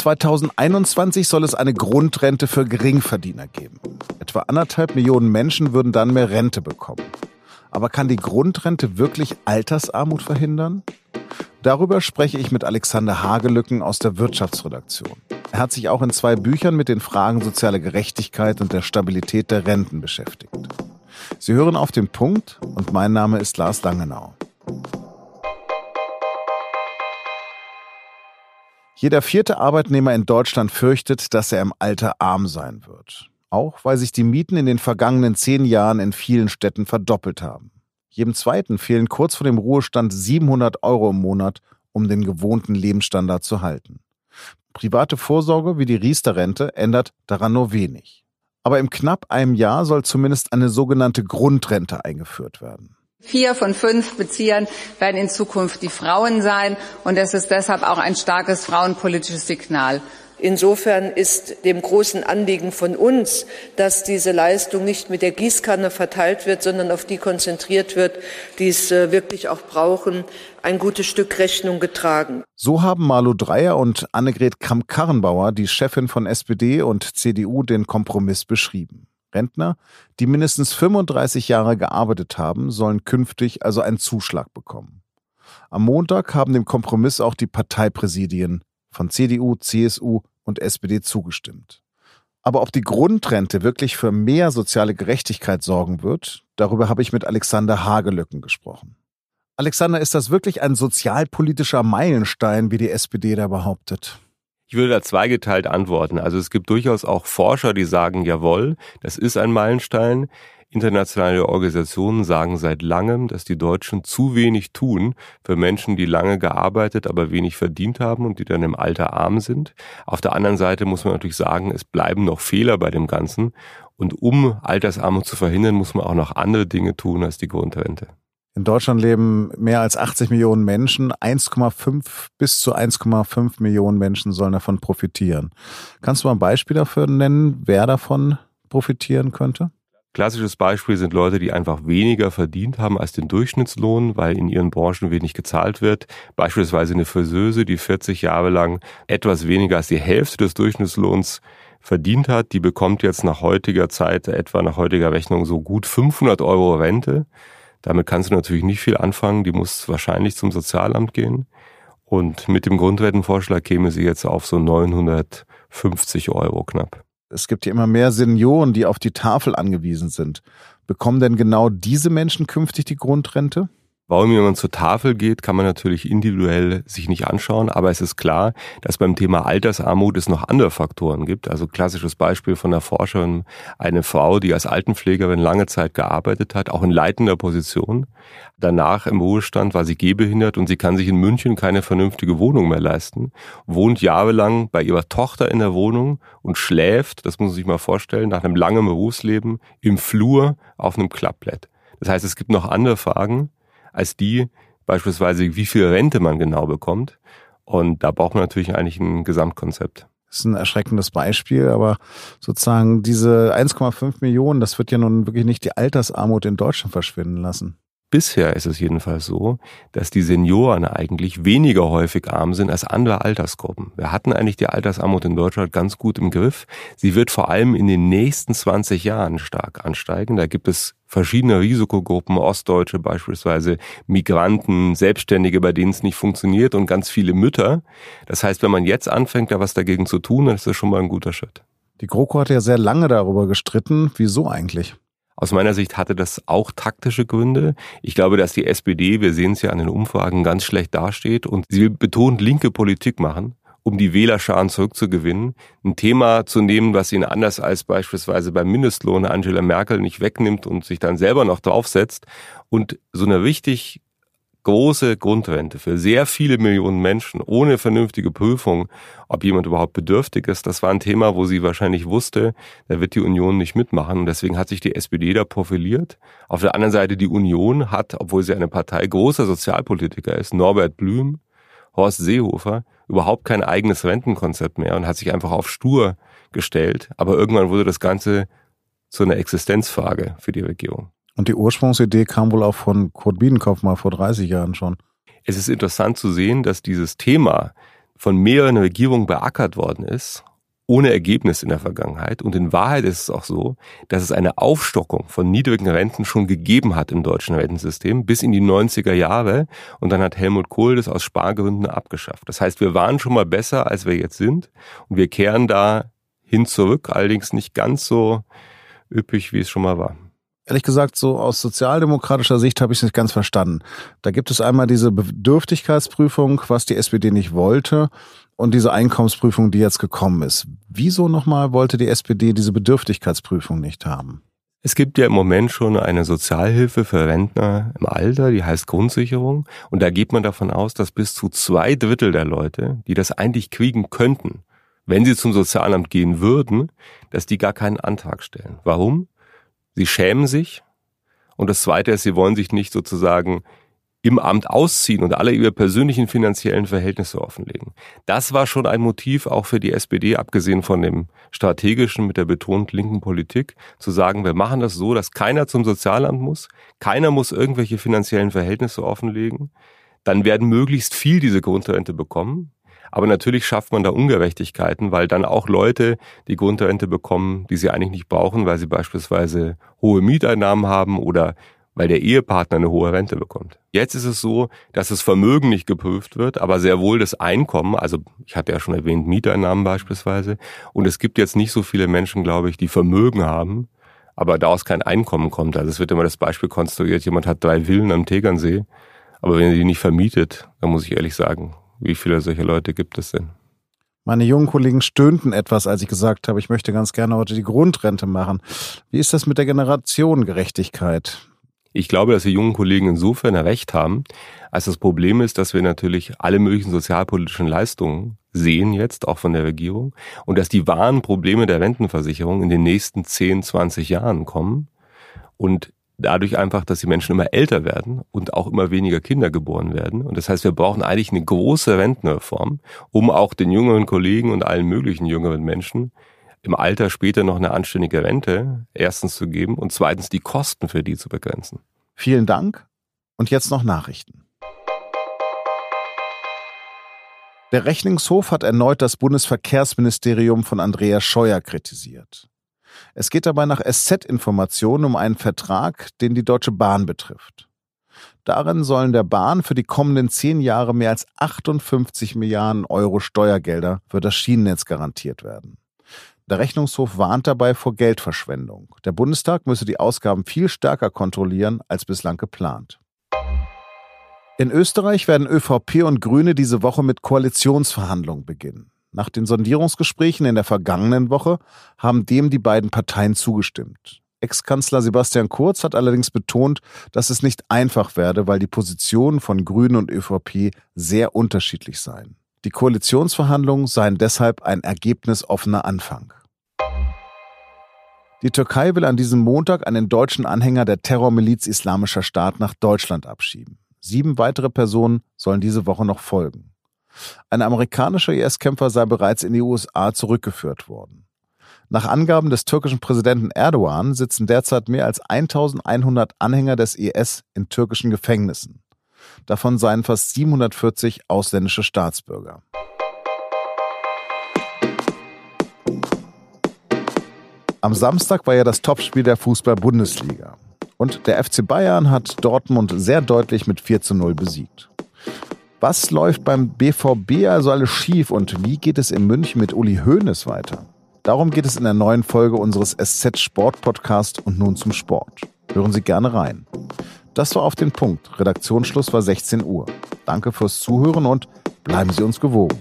2021 soll es eine Grundrente für Geringverdiener geben. Etwa anderthalb Millionen Menschen würden dann mehr Rente bekommen. Aber kann die Grundrente wirklich Altersarmut verhindern? Darüber spreche ich mit Alexander Hagelücken aus der Wirtschaftsredaktion. Er hat sich auch in zwei Büchern mit den Fragen soziale Gerechtigkeit und der Stabilität der Renten beschäftigt. Sie hören auf den Punkt und mein Name ist Lars Langenau. Jeder vierte Arbeitnehmer in Deutschland fürchtet, dass er im Alter arm sein wird. Auch weil sich die Mieten in den vergangenen zehn Jahren in vielen Städten verdoppelt haben. Jedem zweiten fehlen kurz vor dem Ruhestand 700 Euro im Monat, um den gewohnten Lebensstandard zu halten. Private Vorsorge wie die Riester-Rente ändert daran nur wenig. Aber im knapp einem Jahr soll zumindest eine sogenannte Grundrente eingeführt werden. Vier von fünf Beziehern werden in Zukunft die Frauen sein. Und es ist deshalb auch ein starkes frauenpolitisches Signal. Insofern ist dem großen Anliegen von uns, dass diese Leistung nicht mit der Gießkanne verteilt wird, sondern auf die konzentriert wird, die es äh, wirklich auch brauchen, ein gutes Stück Rechnung getragen. So haben Marlo Dreyer und Annegret Kramp-Karrenbauer, die Chefin von SPD und CDU, den Kompromiss beschrieben. Rentner, die mindestens 35 Jahre gearbeitet haben, sollen künftig also einen Zuschlag bekommen. Am Montag haben dem Kompromiss auch die Parteipräsidien von CDU, CSU und SPD zugestimmt. Aber ob die Grundrente wirklich für mehr soziale Gerechtigkeit sorgen wird, darüber habe ich mit Alexander Hagelöcken gesprochen. Alexander, ist das wirklich ein sozialpolitischer Meilenstein, wie die SPD da behauptet? Ich würde da zweigeteilt antworten. Also es gibt durchaus auch Forscher, die sagen, jawohl, das ist ein Meilenstein. Internationale Organisationen sagen seit langem, dass die Deutschen zu wenig tun für Menschen, die lange gearbeitet, aber wenig verdient haben und die dann im Alter arm sind. Auf der anderen Seite muss man natürlich sagen, es bleiben noch Fehler bei dem Ganzen. Und um Altersarmut zu verhindern, muss man auch noch andere Dinge tun als die Grundrente. In Deutschland leben mehr als 80 Millionen Menschen. 1,5 bis zu 1,5 Millionen Menschen sollen davon profitieren. Kannst du mal ein Beispiel dafür nennen, wer davon profitieren könnte? Klassisches Beispiel sind Leute, die einfach weniger verdient haben als den Durchschnittslohn, weil in ihren Branchen wenig gezahlt wird. Beispielsweise eine Friseuse, die 40 Jahre lang etwas weniger als die Hälfte des Durchschnittslohns verdient hat, die bekommt jetzt nach heutiger Zeit, etwa nach heutiger Rechnung, so gut 500 Euro Rente. Damit kannst du natürlich nicht viel anfangen. Die muss wahrscheinlich zum Sozialamt gehen. Und mit dem Grundrentenvorschlag käme sie jetzt auf so 950 Euro knapp. Es gibt ja immer mehr Senioren, die auf die Tafel angewiesen sind. Bekommen denn genau diese Menschen künftig die Grundrente? Warum jemand zur Tafel geht, kann man natürlich individuell sich nicht anschauen, aber es ist klar, dass beim Thema Altersarmut es noch andere Faktoren gibt. Also klassisches Beispiel von der Forscherin, eine Frau, die als Altenpflegerin lange Zeit gearbeitet hat, auch in leitender Position. Danach im Ruhestand war sie gehbehindert und sie kann sich in München keine vernünftige Wohnung mehr leisten, wohnt jahrelang bei ihrer Tochter in der Wohnung und schläft, das muss man sich mal vorstellen, nach einem langen Berufsleben im Flur auf einem Klappblatt. Das heißt, es gibt noch andere Fragen als die beispielsweise, wie viel Rente man genau bekommt. Und da braucht man natürlich eigentlich ein Gesamtkonzept. Das ist ein erschreckendes Beispiel, aber sozusagen diese 1,5 Millionen, das wird ja nun wirklich nicht die Altersarmut in Deutschland verschwinden lassen. Bisher ist es jedenfalls so, dass die Senioren eigentlich weniger häufig arm sind als andere Altersgruppen. Wir hatten eigentlich die Altersarmut in Deutschland ganz gut im Griff. Sie wird vor allem in den nächsten 20 Jahren stark ansteigen. Da gibt es verschiedene Risikogruppen, Ostdeutsche beispielsweise, Migranten, Selbstständige, bei denen es nicht funktioniert und ganz viele Mütter. Das heißt, wenn man jetzt anfängt, da was dagegen zu tun, dann ist das schon mal ein guter Schritt. Die GroKo hat ja sehr lange darüber gestritten. Wieso eigentlich? Aus meiner Sicht hatte das auch taktische Gründe. Ich glaube, dass die SPD, wir sehen es ja an den Umfragen, ganz schlecht dasteht und sie will betont linke Politik machen um die Wählerscharen zurückzugewinnen, ein Thema zu nehmen, was ihn anders als beispielsweise beim Mindestlohn Angela Merkel nicht wegnimmt und sich dann selber noch draufsetzt und so eine richtig große Grundrente für sehr viele Millionen Menschen ohne vernünftige Prüfung, ob jemand überhaupt bedürftig ist, das war ein Thema, wo sie wahrscheinlich wusste, da wird die Union nicht mitmachen. Und deswegen hat sich die SPD da profiliert. Auf der anderen Seite die Union hat, obwohl sie eine Partei großer Sozialpolitiker ist, Norbert Blüm, Horst Seehofer, überhaupt kein eigenes Rentenkonzept mehr und hat sich einfach auf stur gestellt. Aber irgendwann wurde das Ganze zu einer Existenzfrage für die Regierung. Und die Ursprungsidee kam wohl auch von Kurt Biedenkopf mal vor 30 Jahren schon. Es ist interessant zu sehen, dass dieses Thema von mehreren Regierungen beackert worden ist ohne Ergebnis in der Vergangenheit. Und in Wahrheit ist es auch so, dass es eine Aufstockung von niedrigen Renten schon gegeben hat im deutschen Rentensystem bis in die 90er Jahre. Und dann hat Helmut Kohl das aus Spargründen abgeschafft. Das heißt, wir waren schon mal besser, als wir jetzt sind. Und wir kehren da hin zurück, allerdings nicht ganz so üppig, wie es schon mal war. Ehrlich gesagt, so aus sozialdemokratischer Sicht habe ich es nicht ganz verstanden. Da gibt es einmal diese Bedürftigkeitsprüfung, was die SPD nicht wollte und diese Einkommensprüfung, die jetzt gekommen ist. Wieso nochmal wollte die SPD diese Bedürftigkeitsprüfung nicht haben? Es gibt ja im Moment schon eine Sozialhilfe für Rentner im Alter, die heißt Grundsicherung. Und da geht man davon aus, dass bis zu zwei Drittel der Leute, die das eigentlich kriegen könnten, wenn sie zum Sozialamt gehen würden, dass die gar keinen Antrag stellen. Warum? Sie schämen sich. Und das Zweite ist, sie wollen sich nicht sozusagen im Amt ausziehen und alle ihre persönlichen finanziellen Verhältnisse offenlegen. Das war schon ein Motiv auch für die SPD, abgesehen von dem strategischen mit der betont linken Politik, zu sagen, wir machen das so, dass keiner zum Sozialamt muss, keiner muss irgendwelche finanziellen Verhältnisse offenlegen. Dann werden möglichst viel diese Grundrente bekommen. Aber natürlich schafft man da Ungerechtigkeiten, weil dann auch Leute die Grundrente bekommen, die sie eigentlich nicht brauchen, weil sie beispielsweise hohe Mieteinnahmen haben oder weil der Ehepartner eine hohe Rente bekommt. Jetzt ist es so, dass das Vermögen nicht geprüft wird, aber sehr wohl das Einkommen. Also ich hatte ja schon erwähnt, Mieteinnahmen beispielsweise. Und es gibt jetzt nicht so viele Menschen, glaube ich, die Vermögen haben, aber daraus kein Einkommen kommt. Also es wird immer das Beispiel konstruiert, jemand hat drei Villen am Tegernsee, aber wenn er die nicht vermietet, dann muss ich ehrlich sagen, wie viele solche Leute gibt es denn? Meine jungen Kollegen stöhnten etwas, als ich gesagt habe, ich möchte ganz gerne heute die Grundrente machen. Wie ist das mit der Generationengerechtigkeit? Ich glaube, dass die jungen Kollegen insofern recht haben, als das Problem ist, dass wir natürlich alle möglichen sozialpolitischen Leistungen sehen jetzt, auch von der Regierung, und dass die wahren Probleme der Rentenversicherung in den nächsten 10, 20 Jahren kommen und dadurch einfach, dass die Menschen immer älter werden und auch immer weniger Kinder geboren werden. Und das heißt, wir brauchen eigentlich eine große Rentenreform, um auch den jüngeren Kollegen und allen möglichen jüngeren Menschen im Alter später noch eine anständige Rente erstens zu geben und zweitens die Kosten für die zu begrenzen. Vielen Dank und jetzt noch Nachrichten. Der Rechnungshof hat erneut das Bundesverkehrsministerium von Andreas Scheuer kritisiert. Es geht dabei nach SZ-Informationen um einen Vertrag, den die Deutsche Bahn betrifft. Darin sollen der Bahn für die kommenden zehn Jahre mehr als 58 Milliarden Euro Steuergelder für das Schienennetz garantiert werden. Der Rechnungshof warnt dabei vor Geldverschwendung. Der Bundestag müsse die Ausgaben viel stärker kontrollieren als bislang geplant. In Österreich werden ÖVP und Grüne diese Woche mit Koalitionsverhandlungen beginnen. Nach den Sondierungsgesprächen in der vergangenen Woche haben dem die beiden Parteien zugestimmt. Ex-Kanzler Sebastian Kurz hat allerdings betont, dass es nicht einfach werde, weil die Positionen von Grünen und ÖVP sehr unterschiedlich seien. Die Koalitionsverhandlungen seien deshalb ein ergebnisoffener Anfang. Die Türkei will an diesem Montag einen deutschen Anhänger der Terrormiliz Islamischer Staat nach Deutschland abschieben. Sieben weitere Personen sollen diese Woche noch folgen. Ein amerikanischer IS-Kämpfer sei bereits in die USA zurückgeführt worden. Nach Angaben des türkischen Präsidenten Erdogan sitzen derzeit mehr als 1100 Anhänger des IS in türkischen Gefängnissen. Davon seien fast 740 ausländische Staatsbürger. Am Samstag war ja das Topspiel der Fußball-Bundesliga. Und der FC Bayern hat Dortmund sehr deutlich mit 4 zu 0 besiegt. Was läuft beim BVB also alles schief und wie geht es in München mit Uli Hoeneß weiter? Darum geht es in der neuen Folge unseres SZ Sport Podcast und nun zum Sport. Hören Sie gerne rein. Das war auf den Punkt. Redaktionsschluss war 16 Uhr. Danke fürs Zuhören und bleiben Sie uns gewogen.